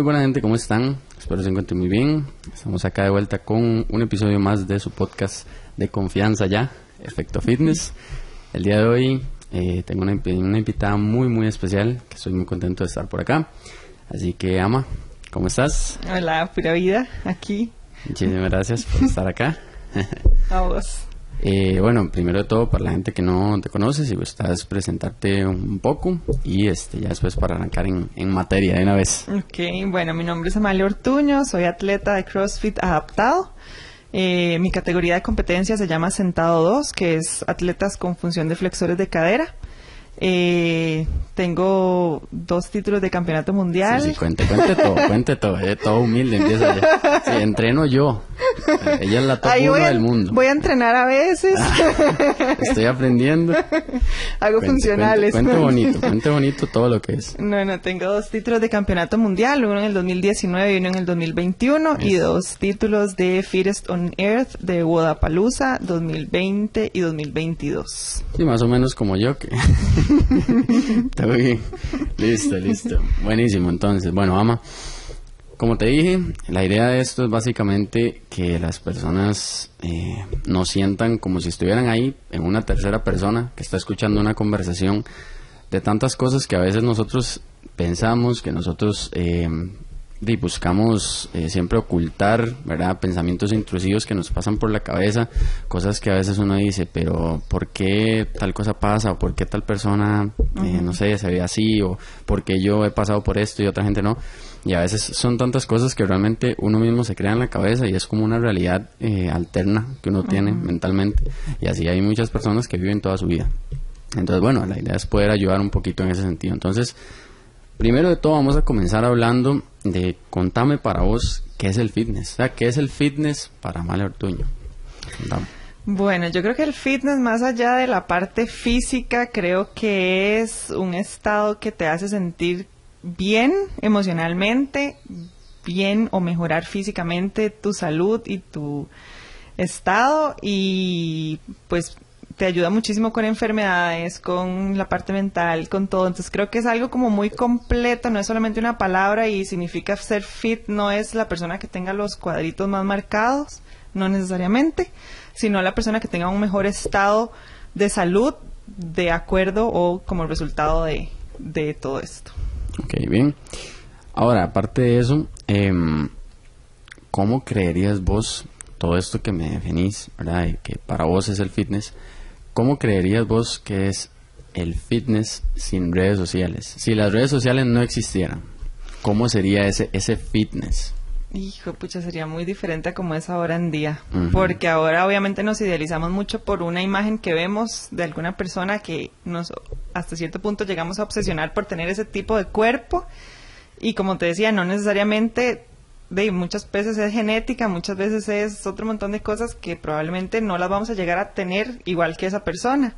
Muy buena gente, ¿cómo están? Espero se encuentren muy bien. Estamos acá de vuelta con un episodio más de su podcast de confianza ya, Efecto Fitness. El día de hoy eh, tengo una, una, invitada muy, muy especial, que estoy muy contento de estar por acá. Así que, Ama, ¿cómo estás? Hola, pura vida, aquí. Muchísimas gracias por estar acá. A vos. Eh, bueno, primero de todo, para la gente que no te conoce, si gustas presentarte un poco y este ya después para arrancar en, en materia de una vez. Ok, bueno, mi nombre es Amalia Ortuño, soy atleta de CrossFit adaptado. Eh, mi categoría de competencia se llama Sentado 2, que es atletas con función de flexores de cadera. Eh, tengo dos títulos de campeonato mundial. Sí, sí, cuente, cuente todo, cuente todo, eh, todo humilde empieza ya. Sí, entreno yo. Ella es la top uno del mundo. Voy a entrenar a veces. Estoy aprendiendo. Hago Cuente, funcionales. Cuente, cuente bonito, cuente bonito todo lo que es. No, no, tengo dos títulos de campeonato mundial, uno en el 2019 y uno en el 2021, y dos títulos de Fittest on Earth de Wodapalooza 2020 y 2022. Sí, más o menos como yo que... Listo, listo. Buenísimo, entonces. Bueno, Ama, como te dije, la idea de esto es básicamente que las personas eh, no sientan como si estuvieran ahí en una tercera persona que está escuchando una conversación de tantas cosas que a veces nosotros pensamos, que nosotros eh, y buscamos eh, siempre ocultar, ¿verdad? Pensamientos intrusivos que nos pasan por la cabeza, cosas que a veces uno dice, pero ¿por qué tal cosa pasa? ¿O por qué tal persona, eh, no sé, se ve así? ¿O por qué yo he pasado por esto y otra gente no? Y a veces son tantas cosas que realmente uno mismo se crea en la cabeza y es como una realidad eh, alterna que uno tiene mentalmente. Y así hay muchas personas que viven toda su vida. Entonces, bueno, la idea es poder ayudar un poquito en ese sentido. Entonces, Primero de todo vamos a comenzar hablando de contame para vos qué es el fitness. O sea, qué es el fitness para Amalia Ortuño. Bueno, yo creo que el fitness, más allá de la parte física, creo que es un estado que te hace sentir bien emocionalmente, bien o mejorar físicamente tu salud y tu estado y pues te ayuda muchísimo con enfermedades, con la parte mental, con todo. Entonces creo que es algo como muy completo, no es solamente una palabra y significa ser fit, no es la persona que tenga los cuadritos más marcados, no necesariamente, sino la persona que tenga un mejor estado de salud de acuerdo o como resultado de, todo esto. Ok, bien. Ahora, aparte de eso, em, ¿cómo creerías vos todo esto que me definís, verdad? Y que para vos es el fitness. ¿Cómo creerías vos que es el fitness sin redes sociales? Si las redes sociales no existieran, ¿cómo sería ese, ese fitness? Hijo, pucha, sería muy diferente a como es ahora en día. Porque ahora obviamente nos idealizamos mucho por una imagen que vemos de alguna persona que nos hasta cierto punto llegamos a obsesionar por tener ese tipo de cuerpo. Y como te decía, no necesariamente de muchas veces es genética, muchas veces es otro montón de cosas que probablemente no las vamos a llegar a tener igual que esa persona.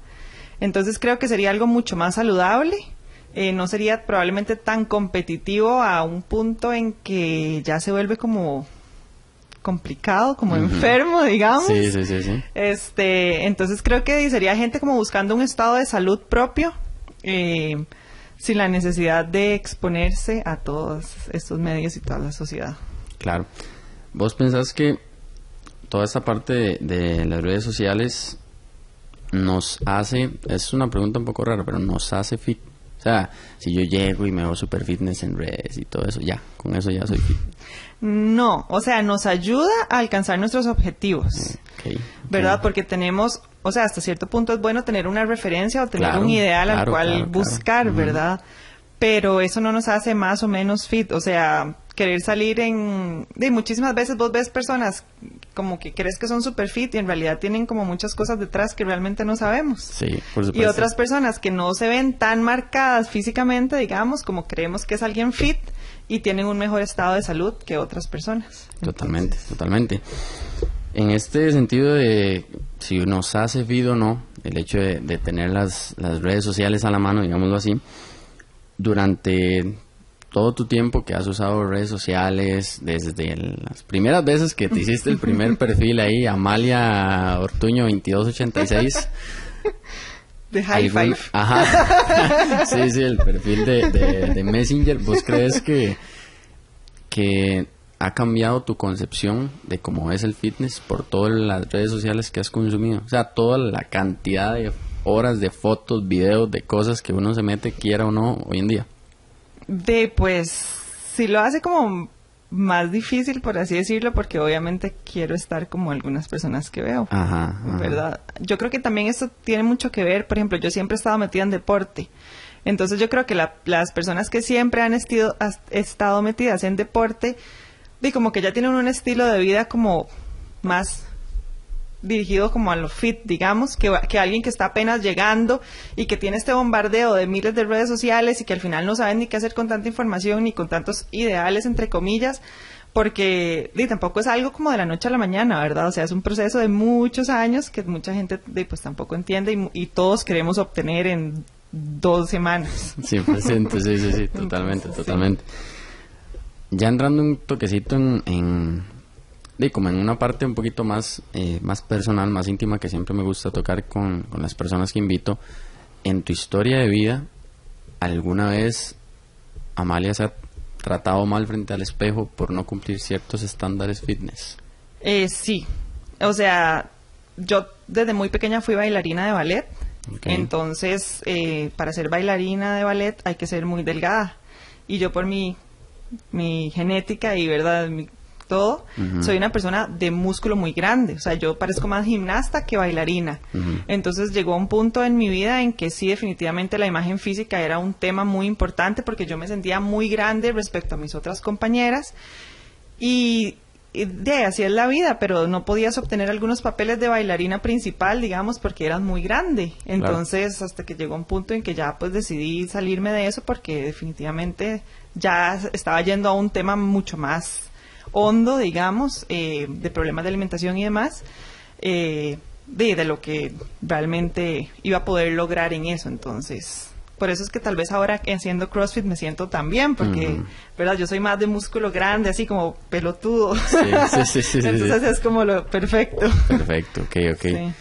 Entonces creo que sería algo mucho más saludable. Eh, no sería probablemente tan competitivo a un punto en que ya se vuelve como complicado, como enfermo, digamos. Sí, sí, sí, sí. Este, entonces creo que sería gente como buscando un estado de salud propio, eh, sin la necesidad de exponerse a todos estos medios y toda la sociedad. Claro. ¿Vos pensás que toda esta parte de, de las redes sociales nos hace, es una pregunta un poco rara, pero nos hace fit? O sea, si yo llego y me veo super fitness en redes y todo eso, ya, con eso ya soy fit. No, o sea, nos ayuda a alcanzar nuestros objetivos. Ok, ok. ¿verdad? Porque tenemos, o sea, hasta cierto punto es bueno tener una referencia o tener Claro, un ideal al cual claro, buscar. ¿verdad? Pero eso no nos hace más o menos fit, o sea, querer salir en... De muchísimas veces vos ves personas como que crees que son super fit y en realidad tienen como muchas cosas detrás que realmente no sabemos. Sí, por supuesto. Y otras personas que no se ven tan marcadas físicamente, digamos, como creemos que es alguien fit y tienen un mejor estado de salud que otras personas. Totalmente, totalmente. En este sentido de si nos hace fit o no, el hecho de, de tener las, las redes sociales a la mano, digámoslo así, durante todo tu tiempo que has usado redes sociales, desde el- las primeras veces que te hiciste el primer perfil ahí, Amalia Ortuño 2286. De high algún- five. Ajá. sí, sí, el perfil de, de- de Messenger. ¿Vos crees que que ha cambiado tu concepción de cómo es el fitness por todas las redes sociales que has consumido? O sea, toda la cantidad de horas de fotos, videos, de cosas que uno se mete, quiera o no, hoy en día. De, pues, si lo hace como más difícil, por así decirlo, porque obviamente quiero estar como algunas personas que veo. Ajá, ajá. ¿Verdad? Yo creo que también esto tiene mucho que ver, por ejemplo, yo siempre he estado metida en deporte. Entonces yo creo que la- las personas que siempre han estido- has- estado metidas en deporte, y como que ya tienen un estilo de vida como más dirigido como a lo fit, digamos, que, que alguien que está apenas llegando y que tiene este bombardeo de miles de redes sociales y que al final no saben ni qué hacer con tanta información ni con tantos ideales, entre comillas, porque di, tampoco es algo como de la noche a la mañana, ¿verdad? O sea, es un proceso de muchos años que mucha gente pues tampoco entiende y, y todos queremos obtener en dos semanas. 100%, sí, sí, sí, totalmente, Entonces, sí. totalmente. Ya entrando un toquecito en, en de, como en una parte un poquito más, eh, más personal, más íntima que siempre me gusta tocar con, con las personas que invito, en tu historia de vida, ¿alguna vez Amalia se ha tratado mal frente al espejo por no cumplir ciertos estándares fitness? Eh, sí, o sea, yo desde muy pequeña fui bailarina de ballet, Ok. entonces eh, para ser bailarina de ballet hay que ser muy delgada y yo por mi, mi genética y verdad mi- todo, soy una persona de músculo muy grande, o sea, yo parezco más gimnasta que bailarina. Entonces llegó un punto en mi vida en que sí, definitivamente la imagen física era un tema muy importante porque yo me sentía muy grande respecto a mis otras compañeras y, y de así es la vida, pero no podías obtener algunos papeles de bailarina principal, digamos, porque eras muy grande. Entonces, hasta que llegó un punto en que ya pues decidí salirme de eso porque definitivamente ya estaba yendo a un tema mucho más hondo, digamos, eh, de problemas de alimentación y demás, eh, de, de lo que realmente iba a poder lograr en eso. Entonces, por eso es que tal vez ahora haciendo CrossFit me siento tan bien, porque. ¿verdad? Yo soy más de músculo grande, así como pelotudo. Sí, sí, sí, sí, sí, sí. Entonces es como lo perfecto. Perfecto, ok, ok.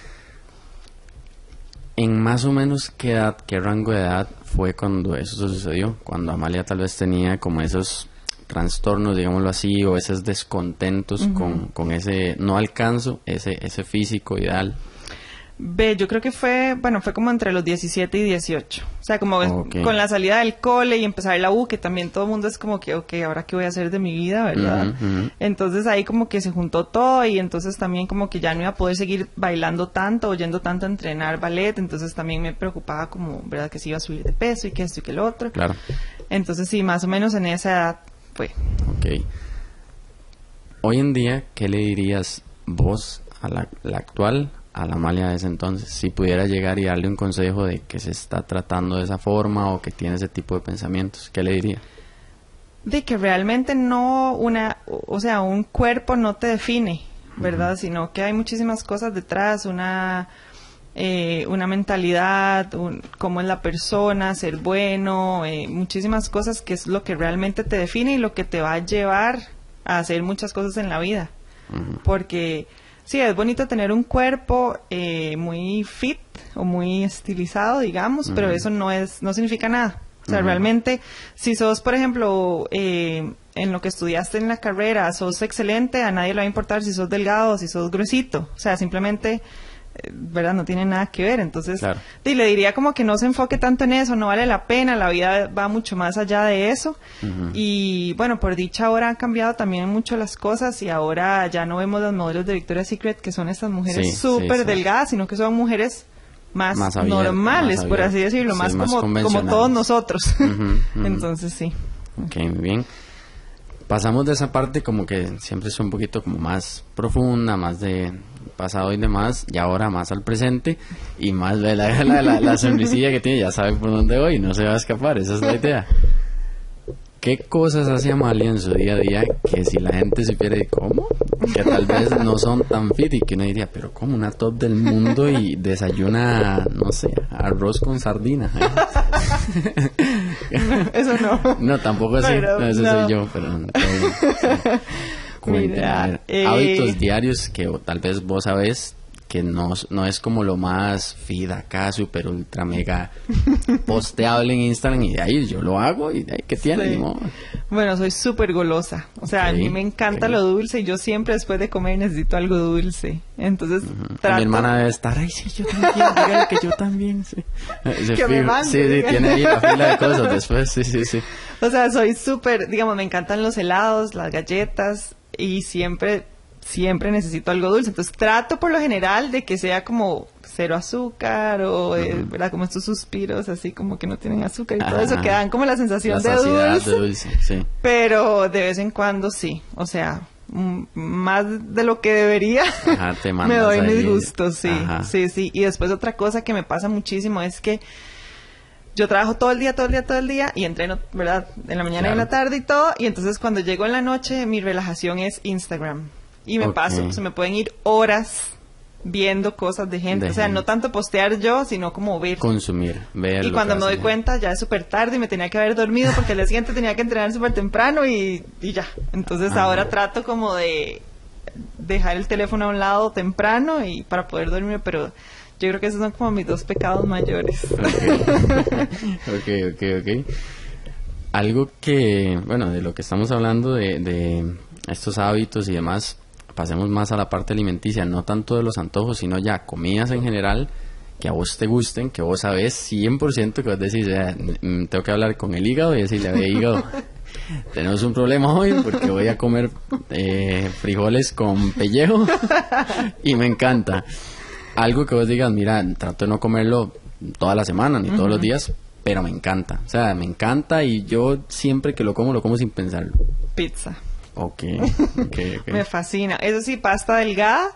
¿En más o menos qué edad, qué rango de edad fue cuando eso sucedió? Cuando Amalia tal vez tenía como esos trastornos, digámoslo así, o esos descontentos con, con ese no alcanzo, ese, ese físico ideal. Ve, yo creo que fue, bueno, fue como entre los 17 y 18. O sea, como con la salida del cole y empezar la U, que también todo el mundo es como que, ok, ¿ahora qué voy a hacer de mi vida, verdad? Entonces ahí como que se juntó todo y entonces también como que ya no iba a poder seguir bailando tanto o yendo tanto a entrenar ballet. Entonces también me preocupaba como, ¿verdad? Que se iba a subir de peso y que esto y que lo otro. Claro, Entonces sí, más o menos en esa edad fue. ok. Hoy en día, ¿qué le dirías vos a la, la actual, a la Amalia de ese entonces? Si pudiera llegar y darle un consejo de que se está tratando de esa forma o que tiene ese tipo de pensamientos, ¿qué le diría? de que realmente no una, o sea, un cuerpo no te define, ¿verdad? Sino que hay muchísimas cosas detrás, una eh, una mentalidad, un- cómo es la persona, ser bueno, eh, muchísimas cosas que es lo que realmente te define y lo que te va a llevar a hacer muchas cosas en la vida. Porque sí, es bonito tener un cuerpo eh, muy fit o muy estilizado, digamos, pero eso no es, no significa nada. O sea, realmente, si sos, por ejemplo, eh, en lo que estudiaste en la carrera, sos excelente, a nadie le va a importar si sos delgado o si sos gruesito. O sea, simplemente, ¿verdad? No tiene nada que ver. Entonces, Claro. y le diría como que no se enfoque tanto en eso, no vale la pena, la vida va mucho más allá de eso. Y bueno, por dicha ahora han cambiado también mucho las cosas y ahora ya no vemos los modelos de Victoria's Secret que son estas mujeres Sí, sí, súper sí. delgadas, sino que son mujeres más, normales, más por así decirlo, más, más como, todos nosotros. Entonces sí. Ok, muy bien. Pasamos de esa parte como que siempre es un poquito como más profunda, más de pasado y demás, y ahora más al presente y más la, la, la, la sonrisilla que tiene, ya sabe por dónde voy, no se va a escapar, esa es la idea. ¿Qué cosas hace Amalia en su día a día que si la gente supiera de cómo? Que tal vez no son tan fit y que uno diría, pero como una top del mundo y desayuna, no sé, arroz con sardina. Eso no. No, tampoco así. Pero no, eso no. soy yo, pero no, sí. Ver, eh, hábitos diarios que o tal vez vos sabés que no, no es como lo más fit acá, super ultra mega posteable en Instagram y de ahí yo lo hago y de ahí que tiene. Bueno, soy súper golosa. O sea, a mí me encanta lo dulce y yo siempre después de comer necesito algo dulce. Entonces, Mi hermana debe estar, ay, sí, yo también, que yo también, sí. que me mande, sí, sí, tiene ahí la fila de cosas después, sí, sí, sí. O sea, soy súper, digamos, me encantan los helados, las galletas y siempre siempre necesito algo dulce. Entonces trato por lo general de que sea como cero azúcar o, eh, ¿verdad? Como estos suspiros así como que no tienen azúcar y todo eso que dan como la sensación de dulce. sí. Pero de vez en cuando sí. O sea, más de lo que debería me doy mis gustos, sí. Sí, sí. Y después otra cosa que me pasa muchísimo es que yo trabajo todo el día, todo el día, todo el día y entreno, ¿verdad? En la mañana y en la tarde y todo. Y entonces cuando llego en la noche, mi relajación es Instagram y me paso, se me pueden ir horas viendo cosas de gente. o sea, no tanto postear yo, sino como ver. Consumir, ver. Y cuando me doy cuenta ya es súper tarde y me tenía que haber dormido porque el día siguiente tenía que entrenar súper temprano y, y, ya. Entonces ah. ahora trato como de dejar el teléfono a un lado temprano y para poder dormir, pero yo creo que esos son como mis dos pecados mayores. Ok, ok, ok. Algo que, bueno, de lo que estamos hablando de, de estos hábitos y demás, pasemos más a la parte alimenticia, no tanto de los antojos, sino ya comidas en general que a vos te gusten, que vos sabes 100% que vos decís, mm, tengo que hablar con el hígado y decirle, a hígado, tenemos un problema hoy porque voy a comer eh, frijoles con pellejo y me encanta. Algo que vos digas, mira, trato de no comerlo toda la semana ni todos los días, pero me encanta. O sea, me encanta y yo siempre que lo como, lo como sin pensarlo. Pizza. Ok, me fascina. Eso sí, pasta delgada,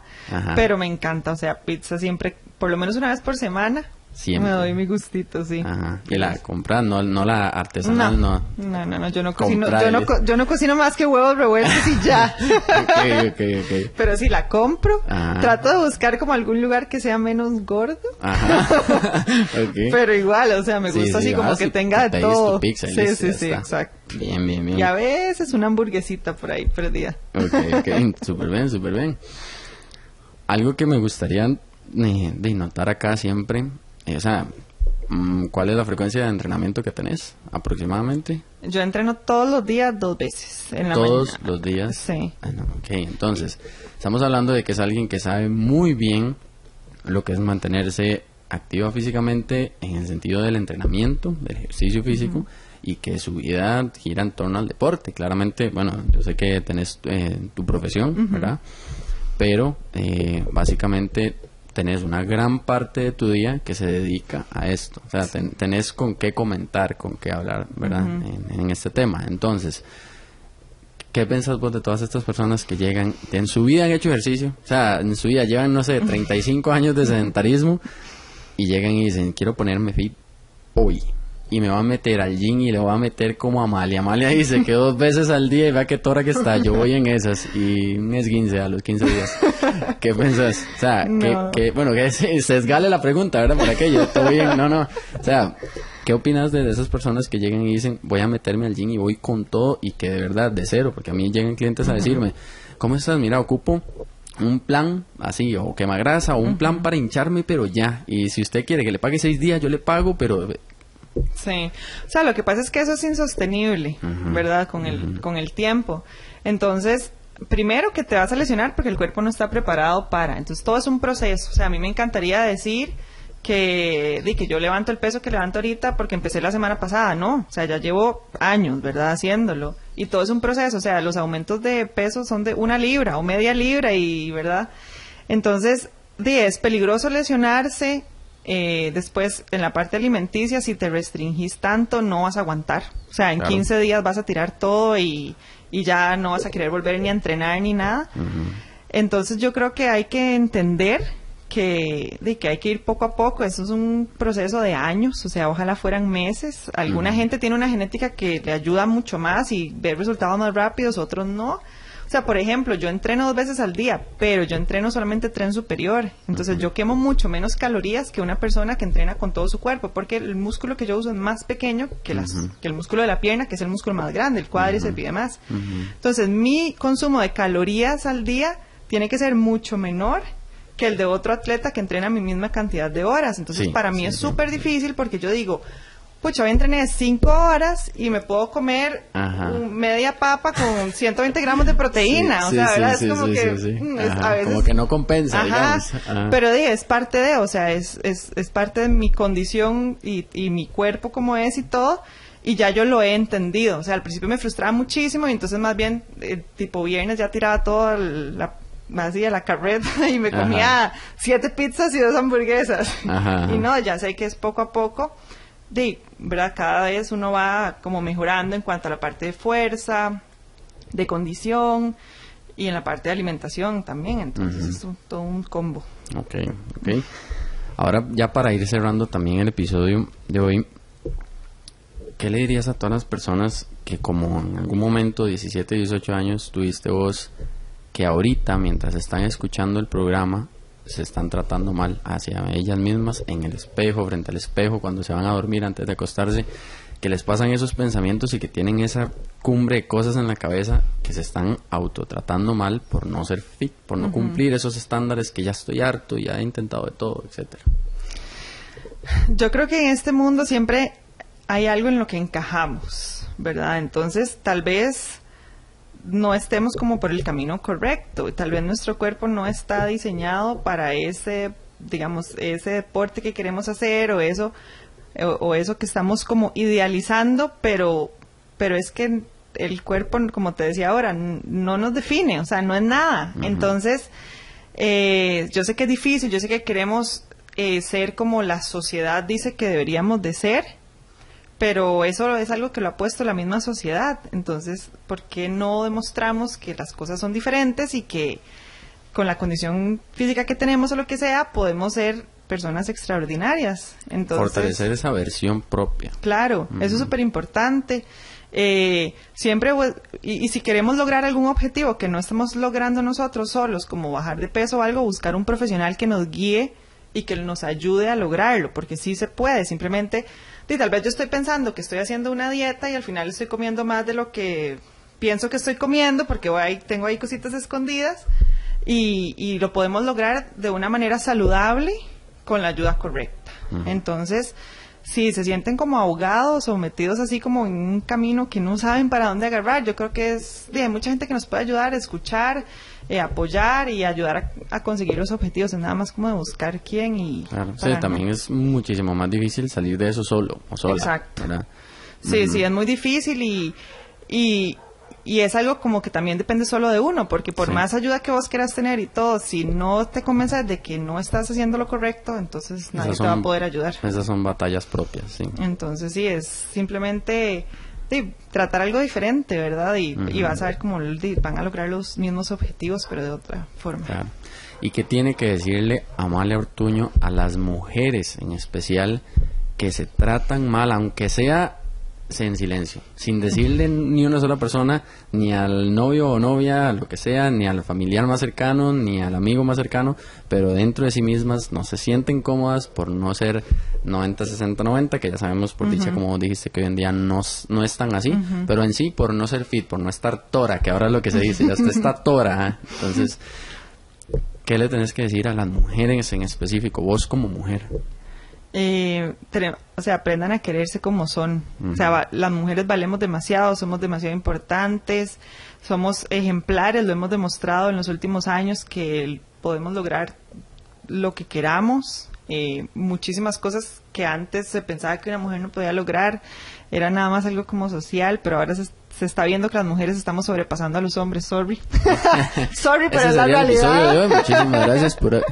pero me encanta. O sea, pizza siempre, por lo menos una vez por semana. Siempre. Me doy mi gustito, sí. Ajá. Y la compra, no, no la artesanal, no. No, no, no, yo no cocino, yo no, yo no cocino más que huevos revueltos y ya. ok, ok, ok. Pero si la compro, trato de buscar como algún lugar que sea menos gordo. Ajá. okay. Pero igual, o sea, me gusta así como que tenga de todo. Pizza sí, sí, sí, exacto. Bien, bien, bien. Y a veces una hamburguesita por ahí perdida. Ok, ok, súper bien, súper bien. Algo que me gustaría eh, de notar acá siempre o sea, mm, ¿cuál es la frecuencia de entrenamiento que tenés aproximadamente? Yo entreno todos los días dos veces en la Todos los días. Sí. Ah, ok, entonces, estamos hablando de que es alguien que sabe muy bien lo que es mantenerse activa físicamente en el sentido del entrenamiento, del ejercicio físico. Y que su vida gira en torno al deporte. Claramente, bueno, yo sé que tenés eh, tu profesión, ¿verdad? Pero eh, básicamente tenés una gran parte de tu día que se dedica a esto. O sea, tenés con qué comentar, con qué hablar, ¿verdad? en, este tema. Entonces, ¿qué piensas vos de todas estas personas que llegan, en su vida han hecho ejercicio? O sea, en su vida llevan, no sé, 35 años de sedentarismo y llegan y dicen, quiero ponerme fit hoy y me va a meter al gym y le va a meter como a Amalia. Amalia dice que dos veces al día y vea qué tora que está. Yo voy en esas y un esguince a los 15 días. ¿Qué pensás? O sea, que, bueno, que se, sesgale la pregunta, ¿verdad? Por aquello, estoy bien, no, no. O sea, ¿qué opinas de esas personas que llegan y dicen, voy a meterme al gym y voy con todo y que de verdad, de cero? Porque a mí llegan clientes a decirme, ¿cómo estás? Mira, ocupo un plan así, o quema grasa, o un plan para hincharme, pero ya. Y si usted quiere que le pague seis días, yo le pago, pero Sí, o sea, lo que pasa es que eso es insostenible, ¿verdad? Con el, con el tiempo. Entonces, primero que te vas a lesionar porque el cuerpo no está preparado para. Entonces, todo es un proceso. O sea, a mí me encantaría decir que, de que yo levanto el peso que levanto ahorita porque empecé la semana pasada, no. O sea, ya llevo años, ¿verdad? Haciéndolo. Y todo es un proceso. O sea, los aumentos de peso son de una libra o media libra y, ¿verdad? Entonces, es peligroso lesionarse eh, después, en la parte alimenticia, si te restringís tanto, no vas a aguantar. O sea, en 15 días vas a tirar todo y, ya no vas a querer volver ni a entrenar ni nada. Entonces, yo creo que hay que entender que, de que hay que ir poco a poco. Eso es un proceso de años, o sea, ojalá fueran meses. Alguna gente tiene una genética que le ayuda mucho más y ve resultados más rápidos, otros no. O sea, por ejemplo, yo entreno dos veces al día, pero yo entreno solamente tren superior. Entonces yo quemo mucho menos calorías que una persona que entrena con todo su cuerpo, porque el músculo que yo uso es más pequeño que, las, que el músculo de la pierna, que es el músculo más grande, el cuádriceps y demás. Entonces mi consumo de calorías al día tiene que ser mucho menor que el de otro atleta que entrena mi misma cantidad de horas. Entonces, para mí es súper difícil porque yo digo, pucha, hoy entrené cinco horas y me puedo comer media papa con 120 gramos de proteína. o sea, ¿verdad? es como que mm, a veces... Como que no compensa, digamos. Pero es parte de, o sea, es, es, es parte de mi condición y, y mi cuerpo como es y todo y ya yo lo he entendido. O sea, al principio me frustraba muchísimo y entonces más bien, eh, tipo viernes ya tiraba toda la más de la carreta y me comía siete pizzas y dos hamburguesas. Y no, ya sé que es poco a poco. De, ¿verdad? Cada vez uno va como mejorando en cuanto a la parte de fuerza, de condición y en la parte de alimentación también. Entonces es todo un combo. Ok, ok. Ahora ya para ir cerrando también el episodio de hoy, ¿qué le dirías a todas las personas que como en algún momento, 17, 18 años, tuviste vos, que ahorita, mientras están escuchando el programa, se están tratando mal hacia ellas mismas, en el espejo, frente al espejo, cuando se van a dormir antes de acostarse, que les pasan esos pensamientos y que tienen esa cumbre de cosas en la cabeza que se están autotratando mal por no ser fit, por no cumplir esos estándares que ya estoy harto, ya he intentado de todo, etcétera. Yo creo que en este mundo siempre hay algo en lo que encajamos, ¿verdad? Entonces, tal vez no estemos como por el camino correcto, tal vez nuestro cuerpo no está diseñado para ese, digamos, ese deporte que queremos hacer o eso, o, eso que estamos como idealizando, pero, pero es que el cuerpo, como te decía ahora, no nos define, o sea, no es nada. Entonces, eh, yo sé que es difícil, yo sé que queremos eh, ser como la sociedad dice que deberíamos de ser, pero eso es algo que lo ha puesto la misma sociedad. Entonces, ¿por qué no demostramos que las cosas son diferentes y que con la condición física que tenemos o lo que sea, podemos ser personas extraordinarias? Entonces, Fortalecer esa versión propia. Claro, eso es súper importante. Eh, siempre, y, y, si queremos lograr algún objetivo que no estamos logrando nosotros solos, como bajar de peso o algo, buscar un profesional que nos guíe y que nos ayude a lograrlo, porque sí se puede, simplemente y tal vez yo estoy pensando que estoy haciendo una dieta y al final estoy comiendo más de lo que pienso que estoy comiendo porque voy, tengo ahí cositas escondidas y, y, lo podemos lograr de una manera saludable con la ayuda correcta. Entonces, si se sienten como ahogados o metidos así como en un camino que no saben para dónde agarrar, yo creo que es, hay mucha gente que nos puede ayudar escuchar eh, apoyar y ayudar a, conseguir los objetivos. Es nada más como de buscar quién y... Claro, sí, también es muchísimo más difícil salir de eso solo o sola. Exacto. Sí, sí, es muy difícil y, y, y, es algo como que también depende solo de uno, porque por más ayuda que vos quieras tener y todo, si no te convences de que no estás haciendo lo correcto, entonces nadie te va a poder ayudar. Esas son batallas propias, sí. Entonces sí, es simplemente sí, tratar algo diferente, ¿verdad? Y, vas a ver cómo van a lograr los mismos objetivos, pero de otra forma. ¿Y qué tiene que decirle Amalia Ortuño a las mujeres en especial que se tratan mal, aunque sea en silencio, sin decirle ni una sola persona, ni al novio o novia, lo que sea, ni al familiar más cercano, ni al amigo más cercano, pero dentro de sí mismas no se sienten cómodas por no ser 90, 60, 90, que ya sabemos por dicha, como dijiste, que hoy en día no, no es tan así, pero en sí por no ser fit, por no estar tora, que ahora es lo que se dice, ya está, está tora, ¿eh? entonces, ¿qué le tenés que decir a las mujeres en específico, vos como mujer? Eh, o sea, aprendan a quererse como son. O sea, las mujeres valemos demasiado, somos demasiado importantes, somos ejemplares, lo hemos demostrado en los últimos años que podemos lograr lo que queramos. Eh, muchísimas cosas que antes se pensaba que una mujer no podía lograr, era nada más algo como social, pero ahora se, se está viendo que las mujeres estamos sobrepasando a los hombres, sorry. sorry, pero es la realidad. Muchísimas gracias por...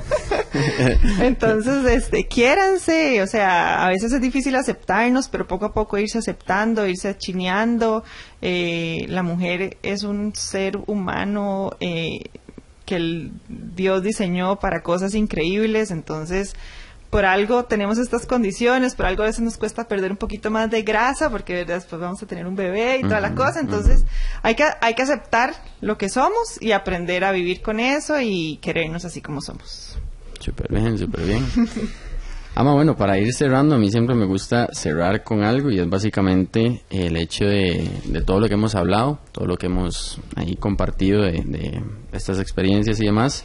Entonces, este, quiéranse, o sea, a veces es difícil aceptarnos, pero poco a poco irse aceptando, irse chineando. Eh, la mujer es un ser humano eh, que el Dios diseñó para cosas increíbles, entonces por algo tenemos estas condiciones, por algo a veces nos cuesta perder un poquito más de grasa porque después vamos a tener un bebé y toda la cosa, entonces hay, que, hay que aceptar lo que somos y aprender a vivir con eso y querernos así como somos. Súper bien, súper bien. Ama, bueno, para ir cerrando, a mí siempre me gusta cerrar con algo y es básicamente el hecho de, de todo lo que hemos hablado, todo lo que hemos ahí compartido de, de estas experiencias y demás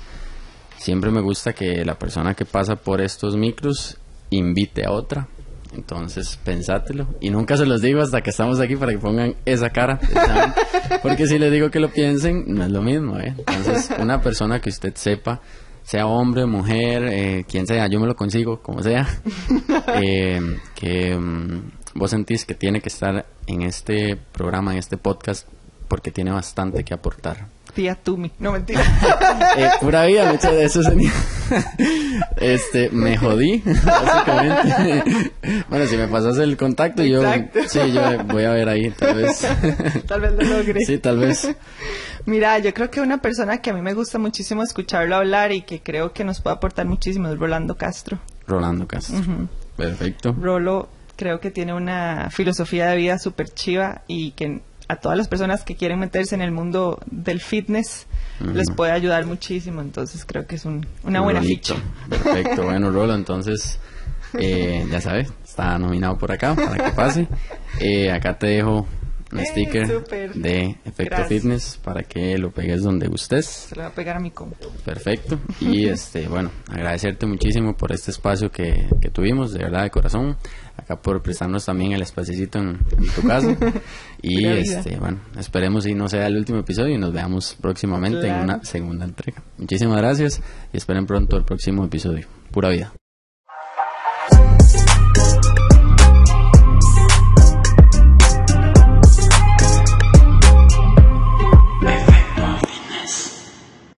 siempre me gusta que la persona que pasa por estos micros invite a otra. Entonces, pensátelo. Y nunca se los digo hasta que estamos aquí para que pongan esa cara. Porque si les digo que lo piensen, no es lo mismo. ¿eh? Entonces, una persona que usted sepa, sea hombre, mujer, eh, quien sea, yo me lo consigo, como sea, eh, que mm, vos sentís que tiene que estar en este programa, en este podcast, porque tiene bastante que aportar tía Tumi. No, mentira. eh, pura vida, de eso Este, me jodí, básicamente. bueno, si me pasas el contacto, yo. Sí, yo voy a ver ahí, tal vez. tal vez lo logre. Sí, tal vez. Mira, yo creo que una persona que a mí me gusta muchísimo escucharlo hablar y que creo que nos puede aportar muchísimo es Rolando Castro. Rolando Castro. Perfecto. Rolo creo que tiene una filosofía de vida súper chiva y que a todas las personas que quieren meterse en el mundo del fitness les puede ayudar muchísimo. Entonces creo que es una buena ficha. Perfecto, bueno Rolo, entonces eh, ya sabes, está nominado por acá para que pase. Eh, acá te dejo un eh, sticker de Efecto Fitness para que lo pegues donde gustes. Se lo va a pegar a mi compu. Perfecto. Y este, bueno, agradecerte muchísimo por este espacio que, que tuvimos, de verdad, de corazón. Acá por prestarnos también el espacito en, tu casa. y este, bueno, esperemos y no sea el último episodio y nos veamos próximamente en una segunda entrega. Muchísimas gracias y esperen pronto el próximo episodio. Pura vida.